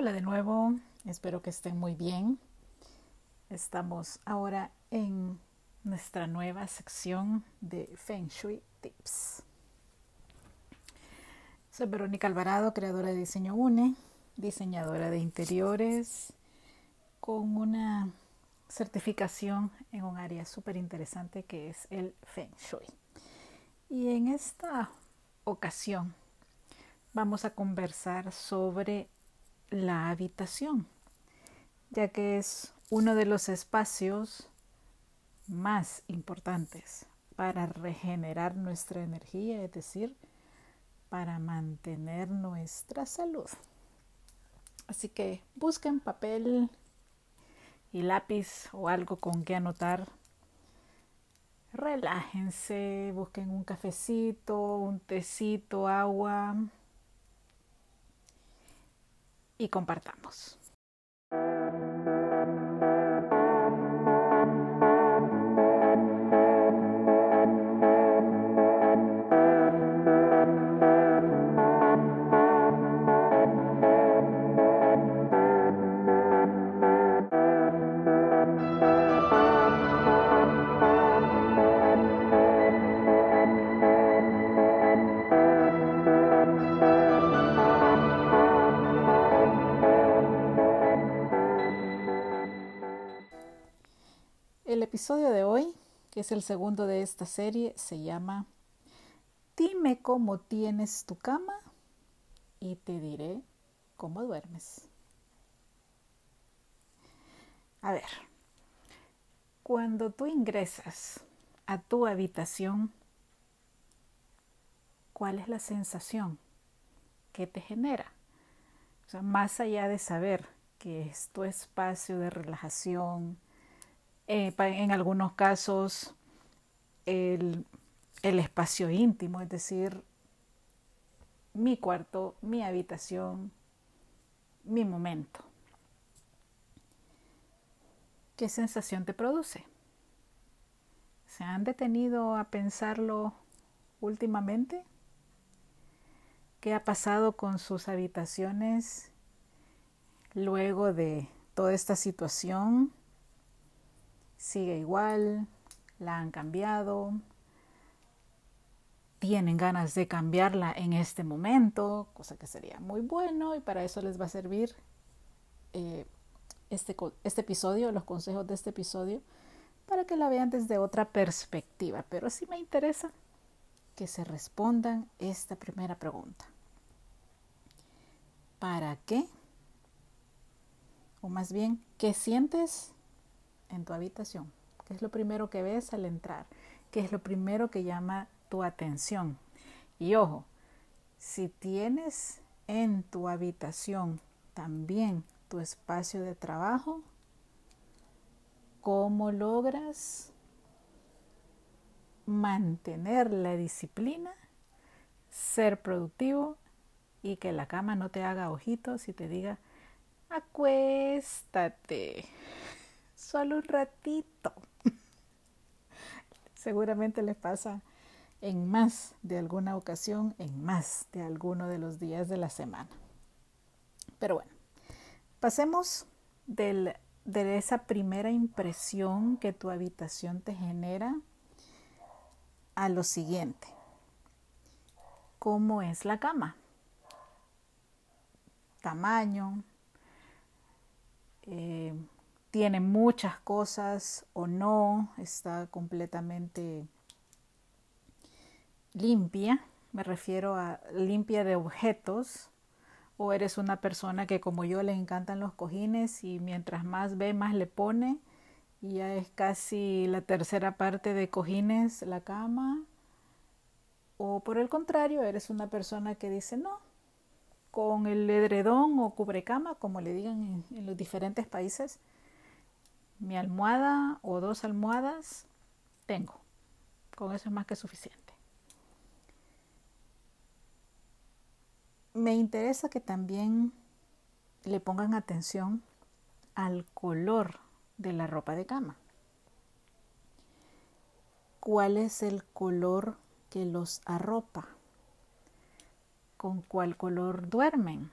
Hola de nuevo, espero que estén muy bien. Estamos ahora en nuestra nueva sección de Feng Shui Tips. Soy Verónica Alvarado, creadora de Diseño UNE, diseñadora de interiores, con una certificación en un área súper interesante que es el Feng Shui. Y en esta ocasión vamos a conversar sobre la habitación, ya que es uno de los espacios más importantes para regenerar nuestra energía, es decir, para mantener nuestra salud. Así que busquen papel y lápiz o algo con que anotar. Relájense, busquen un cafecito, un tecito, agua, y compartamos. Episodio de hoy, que es el segundo de esta serie, se llama Dime cómo tienes tu cama y te diré cómo duermes. A ver, cuando tú ingresas a tu habitación, ¿cuál es la sensación que te genera? O sea, más allá de saber que es tu espacio de relajación, eh, en algunos casos el, el espacio íntimo, es decir, mi cuarto, mi habitación, mi momento. ¿Qué sensación te produce? ¿Se han detenido a pensarlo últimamente? ¿Qué ha pasado con sus habitaciones luego de toda esta situación? Sigue igual, la han cambiado, tienen ganas de cambiarla en este momento, cosa que sería muy bueno y para eso les va a servir eh, este, este episodio, los consejos de este episodio, para que la vean desde otra perspectiva. Pero sí me interesa que se respondan esta primera pregunta. ¿Para qué? O más bien, ¿qué sientes en tu habitación? ¿Qué es lo primero que ves al entrar? ¿Qué es lo primero que llama tu atención? Y ojo, si tienes en tu habitación también tu espacio de trabajo, ¿cómo logras mantener la disciplina, ser productivo y que la cama no te haga ojitos y te diga, acuéstate? Solo un ratito. Seguramente les pasa en más de alguna ocasión, en más de alguno de los días de la semana. Pero bueno, pasemos de esa primera impresión que tu habitación te genera a lo siguiente. ¿Cómo es la cama? Tamaño, eh, tiene muchas cosas o no, está completamente limpia, me refiero a limpia de objetos, o eres una persona que como yo le encantan los cojines y mientras más ve, más le pone, y ya es casi la tercera parte de cojines la cama, o por el contrario, eres una persona que dice no, con el edredón o cubrecama, como le digan en, en los diferentes países, mi almohada o dos almohadas tengo. Con eso es más que suficiente. Me interesa que también le pongan atención al color de la ropa de cama. ¿Cuál es el color que los arropa? ¿Con cuál color duermen?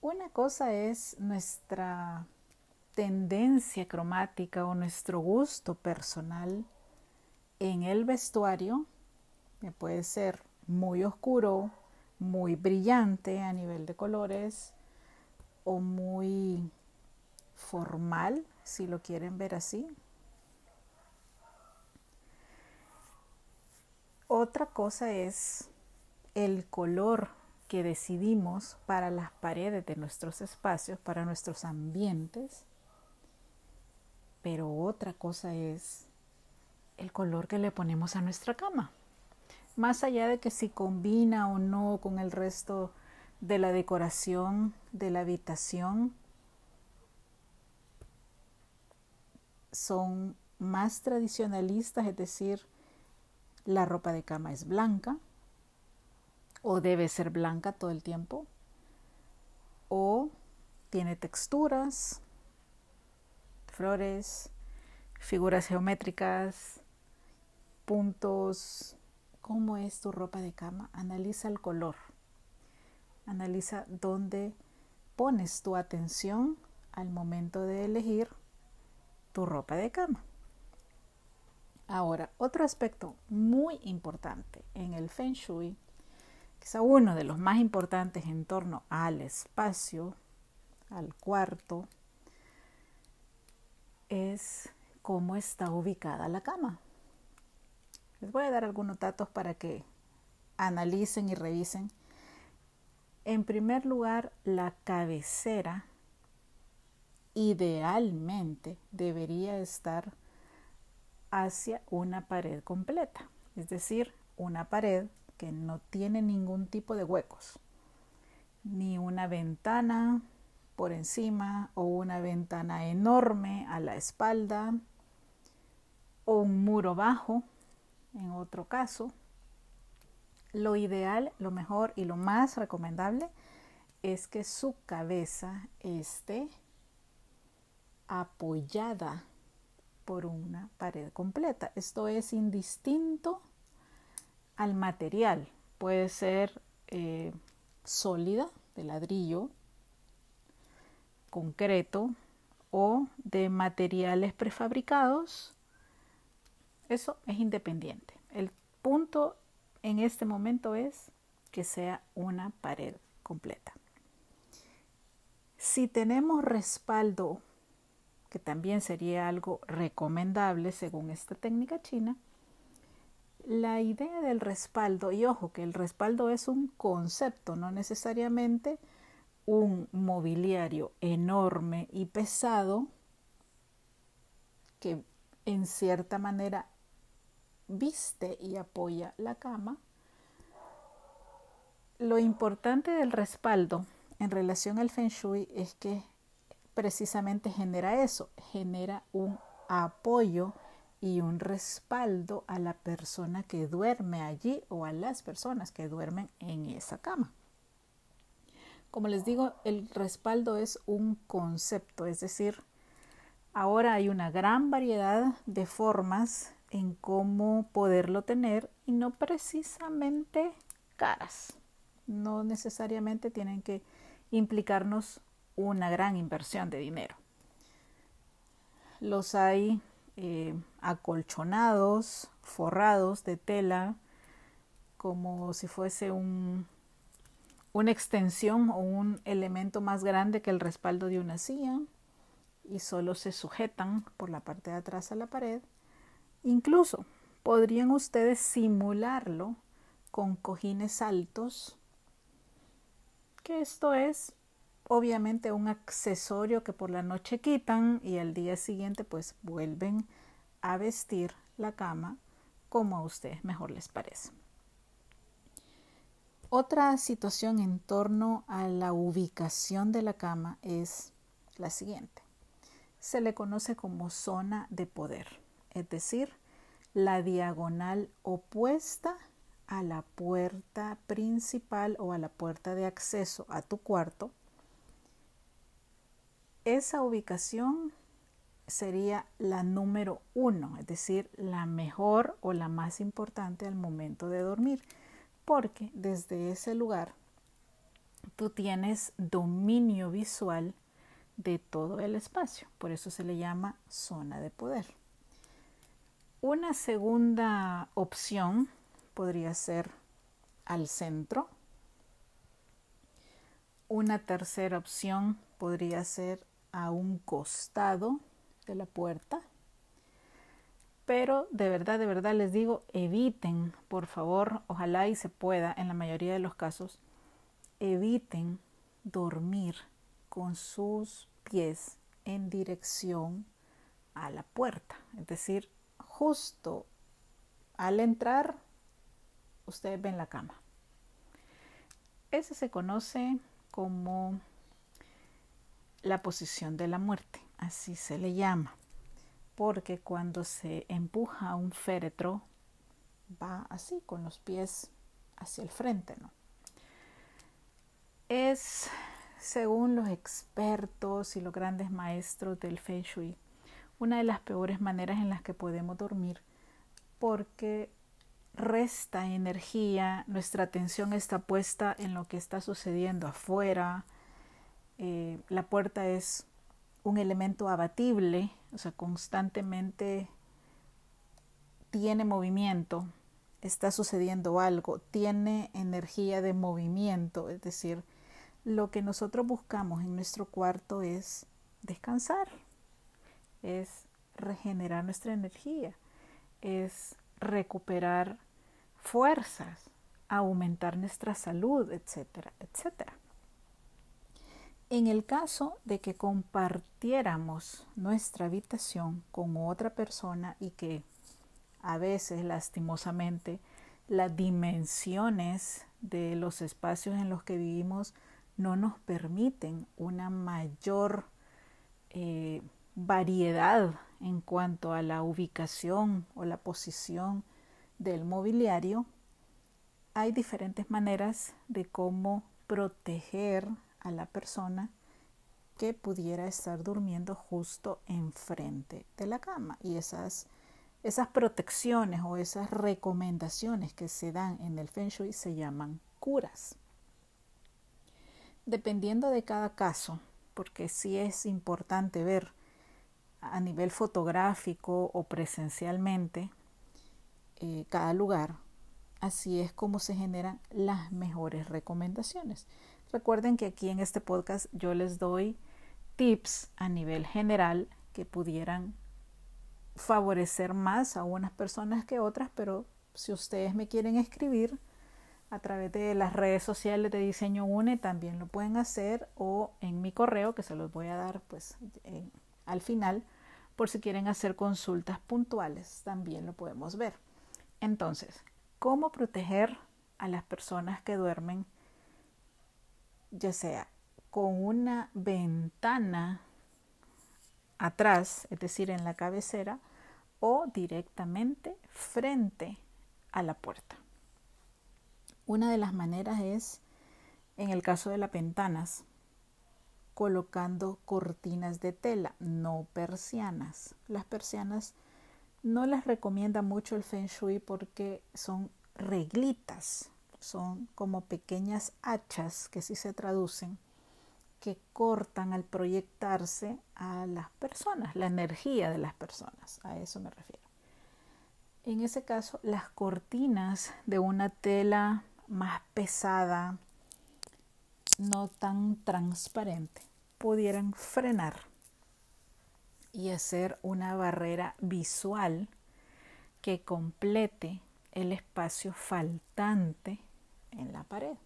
Una cosa es nuestra tendencia cromática o nuestro gusto personal en el vestuario, que puede ser muy oscuro, muy brillante a nivel de colores o muy formal, si lo quieren ver así. Otra cosa es el color que decidimos para las paredes de nuestros espacios, para nuestros ambientes. Pero otra cosa es el color que le ponemos a nuestra cama. Más allá de que si combina o no con el resto de la decoración de la habitación, son más tradicionalistas, es decir, la ropa de cama es blanca o debe ser blanca todo el tiempo o tiene texturas, flores, figuras geométricas, puntos. ¿Cómo es tu ropa de cama? Analiza el color. Analiza dónde pones tu atención al momento de elegir tu ropa de cama. Ahora, otro aspecto muy importante en el Feng Shui, quizá uno de los más importantes en torno al espacio, al cuarto, es cómo está ubicada la cama. Les voy a dar algunos datos para que analicen y revisen. En primer lugar, la cabecera idealmente debería estar hacia una pared completa, es decir, una pared que no tiene ningún tipo de huecos, ni una ventana por encima o una ventana enorme a la espalda o un muro bajo, en otro caso. Lo ideal, lo mejor y lo más recomendable es que su cabeza esté apoyada por una pared completa. Esto es indistinto al material. Puede ser eh, sólida, de ladrillo, concreto o de materiales prefabricados. Eso es independiente. El punto en este momento es que sea una pared completa. Si tenemos respaldo que también sería algo recomendable según esta técnica china, la idea del respaldo, y ojo que el respaldo es un concepto, no necesariamente un mobiliario enorme y pesado que en cierta manera viste y apoya la cama. Lo importante del respaldo en relación al feng shui es que precisamente genera eso, genera un apoyo y un respaldo a la persona que duerme allí o a las personas que duermen en esa cama. Como les digo, el respaldo es un concepto, es decir, ahora hay una gran variedad de formas en cómo poderlo tener y no precisamente caras. No necesariamente tienen que implicarnos una gran inversión de dinero. Los hay eh, acolchonados, forrados de tela, como si fuese un, una extensión o un elemento más grande que el respaldo de una silla y solo se sujetan por la parte de atrás a la pared. Incluso podrían ustedes simularlo con cojines altos, que esto es obviamente un accesorio que por la noche quitan y al día siguiente pues vuelven a vestir la cama como a ustedes mejor les parece. Otra situación en torno a la ubicación de la cama es la siguiente. Se le conoce como zona de poder, es decir, la diagonal opuesta a la puerta principal o a la puerta de acceso a tu cuarto esa ubicación sería la número uno, es decir, la mejor o la más importante al momento de dormir, porque desde ese lugar tú tienes dominio visual de todo el espacio. Por eso se le llama zona de poder. Una segunda opción podría ser al centro. Una tercera opción podría ser a un costado de la puerta. Pero de verdad, de verdad les digo, eviten, por favor, ojalá y se pueda, en la mayoría de los casos, eviten dormir con sus pies en dirección a la puerta. Es decir, justo al entrar, ustedes ven la cama. Ese se conoce como la posición de la muerte, así se le llama porque cuando se empuja un féretro va así, con los pies hacia el frente, ¿no? Es, según los expertos y los grandes maestros del Feng Shui, una de las peores maneras en las que podemos dormir porque resta energía, nuestra atención está puesta en lo que está sucediendo afuera, eh, la puerta es un elemento abatible, o sea, constantemente tiene movimiento, está sucediendo algo, tiene energía de movimiento, es decir, lo que nosotros buscamos en nuestro cuarto es descansar, es regenerar nuestra energía, es recuperar fuerzas, aumentar nuestra salud, etcétera, etcétera. En el caso de que compartiéramos nuestra habitación con otra persona y que a veces lastimosamente las dimensiones de los espacios en los que vivimos no nos permiten una mayor eh, variedad en cuanto a la ubicación o la posición del mobiliario, hay diferentes maneras de cómo proteger a la persona que pudiera estar durmiendo justo enfrente de la cama. Y esas, esas protecciones o esas recomendaciones que se dan en el Feng Shui se llaman curas. Dependiendo de cada caso, porque sí es importante ver a nivel fotográfico o presencialmente eh, cada lugar, así es como se generan las mejores recomendaciones. Recuerden que aquí en este podcast yo les doy tips a nivel general que pudieran favorecer más a unas personas que otras, pero si ustedes me quieren escribir a través de las redes sociales de Diseño UNE también lo pueden hacer o en mi correo que se los voy a dar pues al final por si quieren hacer consultas puntuales también lo podemos ver. Entonces, ¿cómo proteger a las personas que duermen ya sea con una ventana atrás, es decir, en la cabecera, o directamente frente a la puerta. Una de las maneras es, en el caso de las ventanas, colocando cortinas de tela, no persianas. Las persianas no las recomienda mucho el Feng Shui porque son reglitas, son como pequeñas hachas que sí se traducen, que cortan al proyectarse a las personas, la energía de las personas, a eso me refiero. En ese caso, las cortinas de una tela más pesada, no tan transparente, pudieran frenar y hacer una barrera visual que complete el espacio faltante en la pared.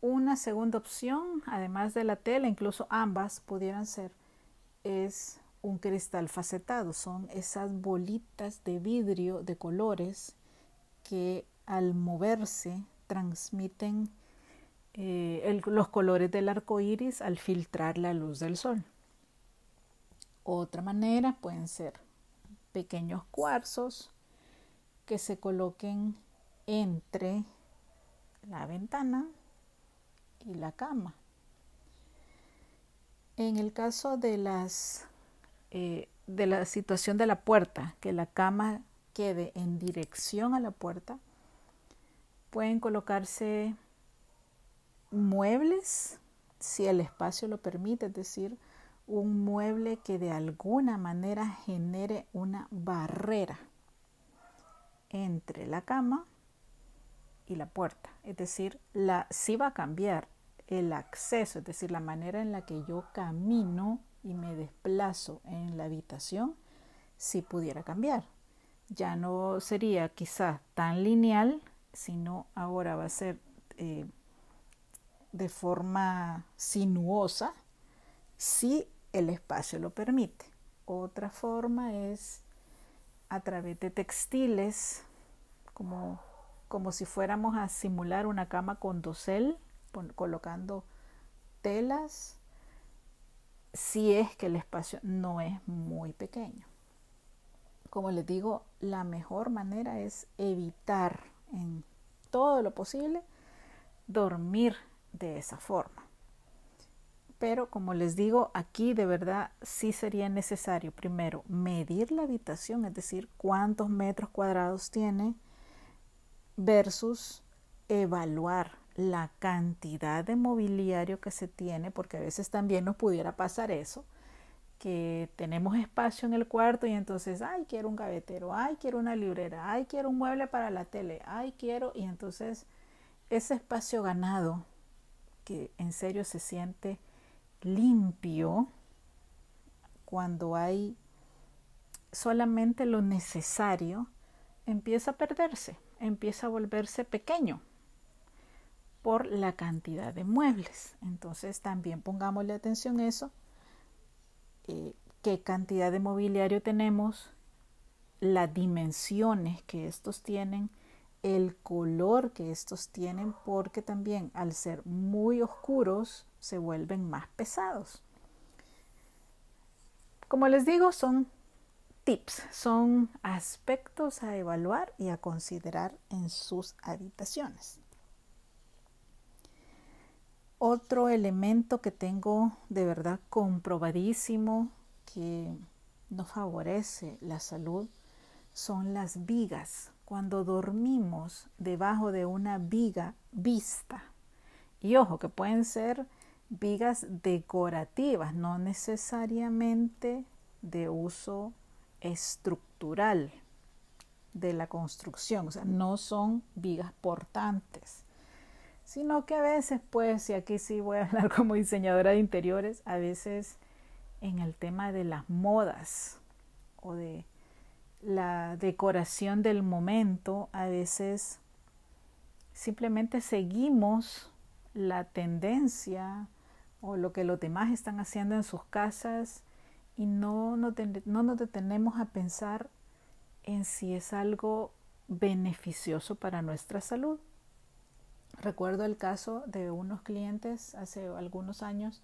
Una segunda opción, además de la tela, incluso ambas pudieran ser, es un cristal facetado. Son esas bolitas de vidrio de colores que al moverse transmiten eh, los colores del arco iris al filtrar la luz del sol. Otra manera pueden ser pequeños cuarzos que se coloquen entre la ventana y la cama. En el caso de las eh, de la situación de la puerta, que la cama quede en dirección a la puerta, pueden colocarse muebles, si el espacio lo permite, es decir, un mueble que de alguna manera genere una barrera entre la cama y la puerta. Es decir, la, si va a cambiar el acceso, es decir, la manera en la que yo camino y me desplazo en la habitación, si pudiera cambiar. Ya no sería quizás tan lineal, sino ahora va a ser eh, de forma sinuosa si el espacio lo permite. Otra forma es a través de textiles, como, como si fuéramos a simular una cama con dosel, colocando telas, si es que el espacio no es muy pequeño. Como les digo, la mejor manera es evitar en todo lo posible dormir de esa forma. Pero como les digo, aquí de verdad sí sería necesario primero medir la habitación, es decir, cuántos metros cuadrados tiene versus evaluar la cantidad de mobiliario que se tiene, porque a veces también nos pudiera pasar eso, que tenemos espacio en el cuarto y entonces, ay, quiero un gavetero, ay, quiero una librera, ay, quiero un mueble para la tele, ay, quiero, y entonces ese espacio ganado que en serio se siente limpio cuando hay solamente lo necesario, empieza a perderse, empieza a volverse pequeño por la cantidad de muebles. Entonces también pongámosle atención a eso, eh, qué cantidad de mobiliario tenemos, las dimensiones que estos tienen, el color que estos tienen porque también al ser muy oscuros se vuelven más pesados. Como les digo, son tips, son aspectos a evaluar y a considerar en sus habitaciones. Otro elemento que tengo de verdad comprobadísimo que no favorece la salud son las vigas cuando dormimos debajo de una viga vista. Y ojo, que pueden ser vigas decorativas, no necesariamente de uso estructural de la construcción, o sea, no son vigas portantes, sino que a veces, pues, y aquí sí voy a hablar como diseñadora de interiores, a veces en el tema de las modas o de la decoración del momento, a veces simplemente seguimos la tendencia o lo que los demás están haciendo en sus casas y no, no, no nos detenemos a pensar en si es algo beneficioso para nuestra salud. Recuerdo el caso de unos clientes hace algunos años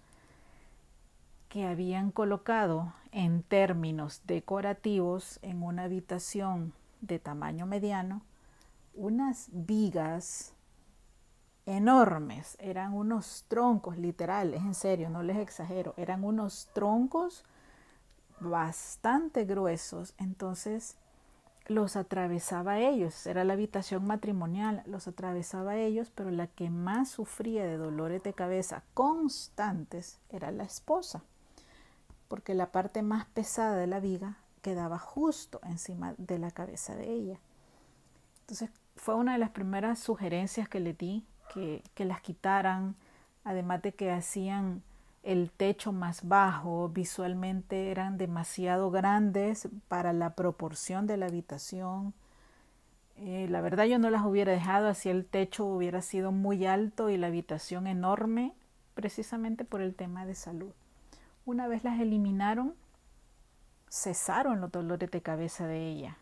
que habían colocado en términos decorativos en una habitación de tamaño mediano unas vigas enormes, eran unos troncos literales, en serio, no les exagero, eran unos troncos bastante gruesos, entonces los atravesaba ellos, era la habitación matrimonial, los atravesaba ellos, pero la que más sufría de dolores de cabeza constantes era la esposa porque la parte más pesada de la viga quedaba justo encima de la cabeza de ella. Entonces fue una de las primeras sugerencias que le di, que, que las quitaran, además de que hacían el techo más bajo, visualmente eran demasiado grandes para la proporción de la habitación. Eh, la verdad yo no las hubiera dejado así el techo hubiera sido muy alto y la habitación enorme, precisamente por el tema de salud. Una vez las eliminaron, cesaron los dolores de cabeza de ella.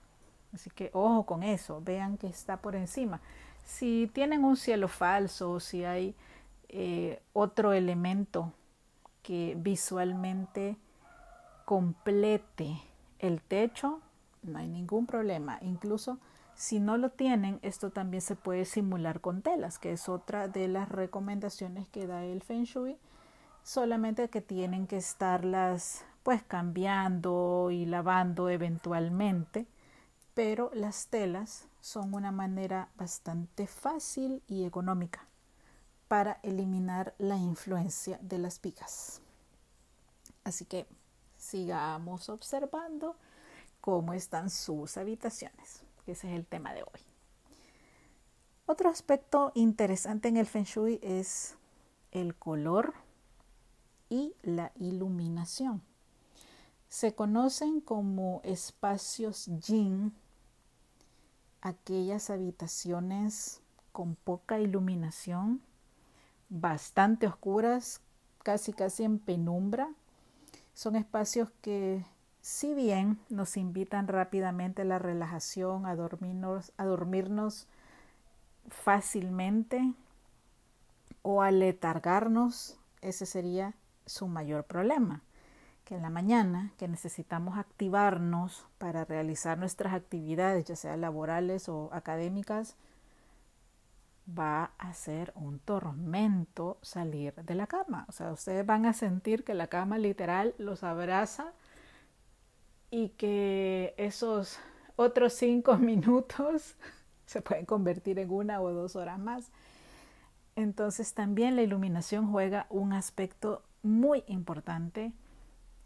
Así que ojo con eso, vean que está por encima. Si tienen un cielo falso o si hay eh, otro elemento que visualmente complete el techo, no hay ningún problema. Incluso si no lo tienen, esto también se puede simular con telas, que es otra de las recomendaciones que da el Feng Shui solamente que tienen que estarlas pues cambiando y lavando eventualmente, pero las telas son una manera bastante fácil y económica para eliminar la influencia de las picas. Así que sigamos observando cómo están sus habitaciones. Ese es el tema de hoy. Otro aspecto interesante en el Feng Shui es el color y la iluminación. Se conocen como espacios yin aquellas habitaciones con poca iluminación, bastante oscuras, casi casi en penumbra. Son espacios que si bien nos invitan rápidamente a la relajación, a dormirnos, a dormirnos fácilmente o a letargarnos, ese sería su mayor problema. Que en la mañana, que necesitamos activarnos para realizar nuestras actividades, ya sea laborales o académicas, va a ser un tormento salir de la cama. O sea, ustedes van a sentir que la cama literal los abraza y que esos otros cinco minutos se pueden convertir en una o dos horas más. Entonces también la iluminación juega un aspecto muy importante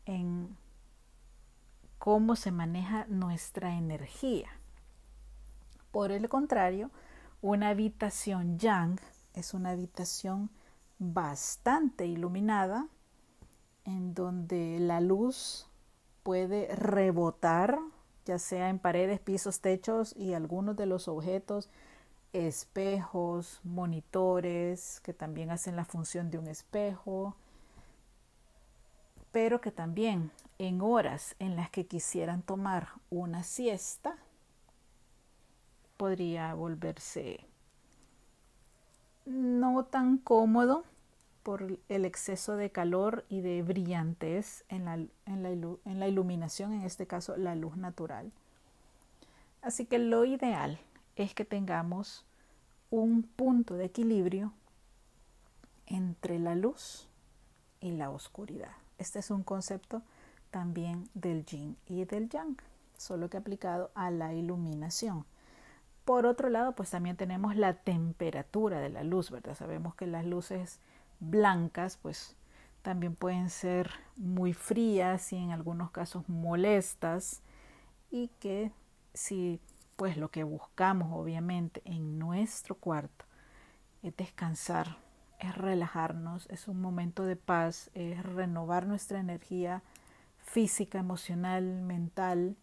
en cómo se maneja nuestra energía. Por el contrario, una habitación yang es una habitación bastante iluminada en donde la luz puede rebotar, ya sea en paredes, pisos, techos y algunos de los objetos, espejos, monitores, que también hacen la función de un espejo, pero que también en horas en las que quisieran tomar una siesta, podría volverse no tan cómodo por el exceso de calor y de brillantez en la, en la, iluminación, en este caso la luz natural. Así que lo ideal es que tengamos un punto de equilibrio entre la luz y la oscuridad. Este es un concepto también del yin y del yang, solo que aplicado a la iluminación. Por otro lado, pues también tenemos la temperatura de la luz, ¿verdad? Sabemos que las luces blancas, pues también pueden ser muy frías y en algunos casos molestas y que si pues lo que buscamos obviamente en nuestro cuarto es descansar es relajarnos, es un momento de paz, es renovar nuestra energía física, emocional, mental,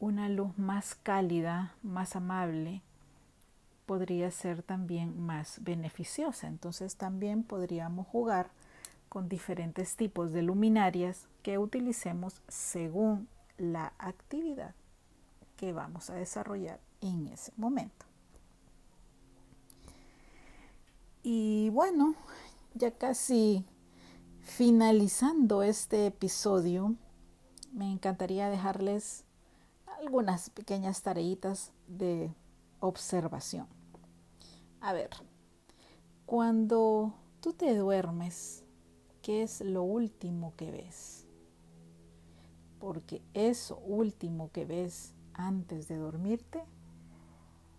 una luz más cálida, más amable, podría ser también más beneficiosa. Entonces también podríamos jugar con diferentes tipos de luminarias que utilicemos según la actividad que vamos a desarrollar en ese momento. Y bueno, ya casi finalizando este episodio, me encantaría dejarles algunas pequeñas tareitas de observación. A ver, cuando tú te duermes, ¿qué es lo último que ves? Porque eso último que ves antes de dormirte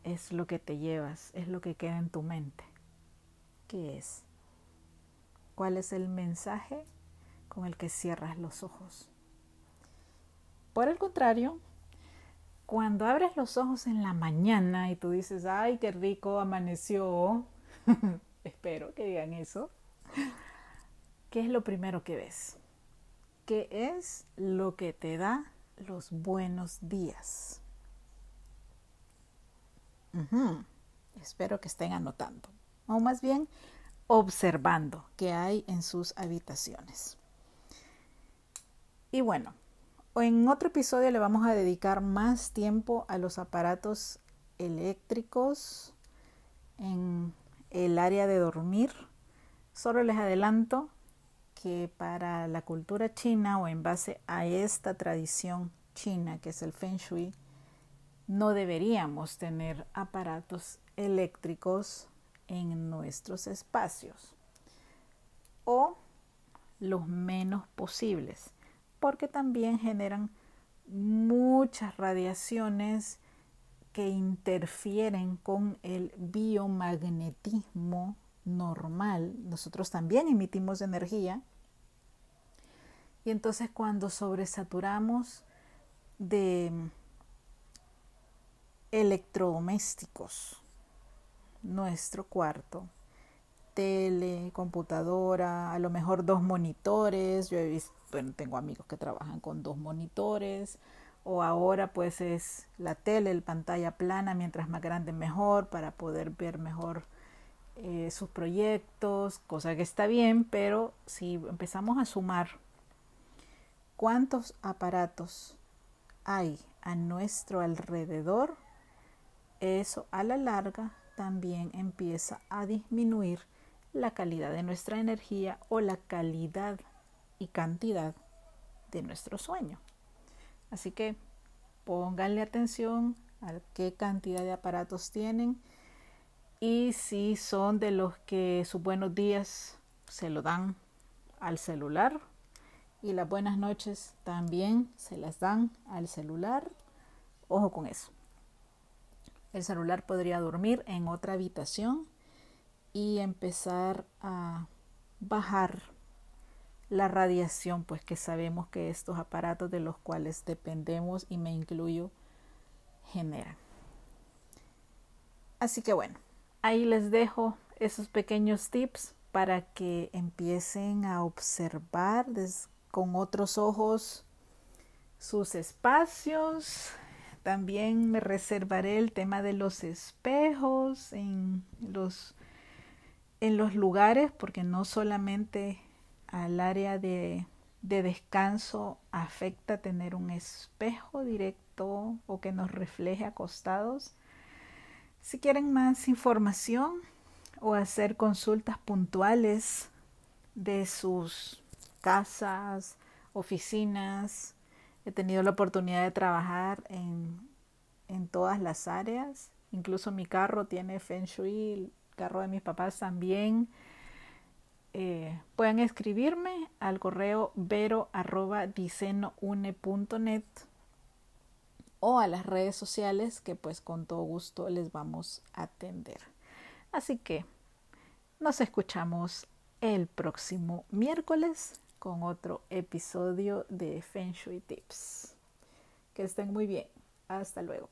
es lo que te llevas, es lo que queda en tu mente. ¿Qué es? ¿Cuál es el mensaje con el que cierras los ojos? Por el contrario, cuando abres los ojos en la mañana y tú dices, ay, qué rico amaneció, espero que digan eso, ¿qué es lo primero que ves? ¿Qué es lo que te da los buenos días? Espero que estén anotando o más bien observando qué hay en sus habitaciones. Y bueno, en otro episodio le vamos a dedicar más tiempo a los aparatos eléctricos en el área de dormir. Solo les adelanto que para la cultura china o en base a esta tradición china que es el feng shui, no deberíamos tener aparatos eléctricos en nuestros espacios o los menos posibles, porque también generan muchas radiaciones que interfieren con el biomagnetismo normal, nosotros también emitimos energía. Y entonces cuando sobresaturamos de electrodomésticos nuestro cuarto, tele, computadora, a lo mejor dos monitores, yo he visto, bueno, tengo amigos que trabajan con dos monitores, o ahora pues es la tele, el pantalla plana, mientras más grande mejor para poder ver mejor eh, sus proyectos, cosa que está bien, pero si empezamos a sumar cuántos aparatos hay a nuestro alrededor, eso a la larga también empieza a disminuir la calidad de nuestra energía o la calidad y cantidad de nuestro sueño. Así que pónganle atención a qué cantidad de aparatos tienen y si son de los que sus buenos días se lo dan al celular y las buenas noches también se las dan al celular, ojo con eso. El celular podría dormir en otra habitación y empezar a bajar la radiación, pues que sabemos que estos aparatos de los cuales dependemos y me incluyo generan. Así que bueno, ahí les dejo esos pequeños tips para que empiecen a observar con otros ojos sus espacios. También me reservaré el tema de los espejos en los, en los lugares, porque no solamente al área de, de descanso afecta tener un espejo directo o que nos refleje acostados. Si quieren más información o hacer consultas puntuales de sus casas, oficinas, he tenido la oportunidad de trabajar en, en todas las áreas. Incluso mi carro tiene Feng Shui, el carro de mis papás también. Eh, pueden escribirme al correo vero o a las redes sociales que pues con todo gusto les vamos a atender. Así que nos escuchamos el próximo miércoles con otro episodio de Feng Shui Tips. Que estén muy bien. Hasta luego.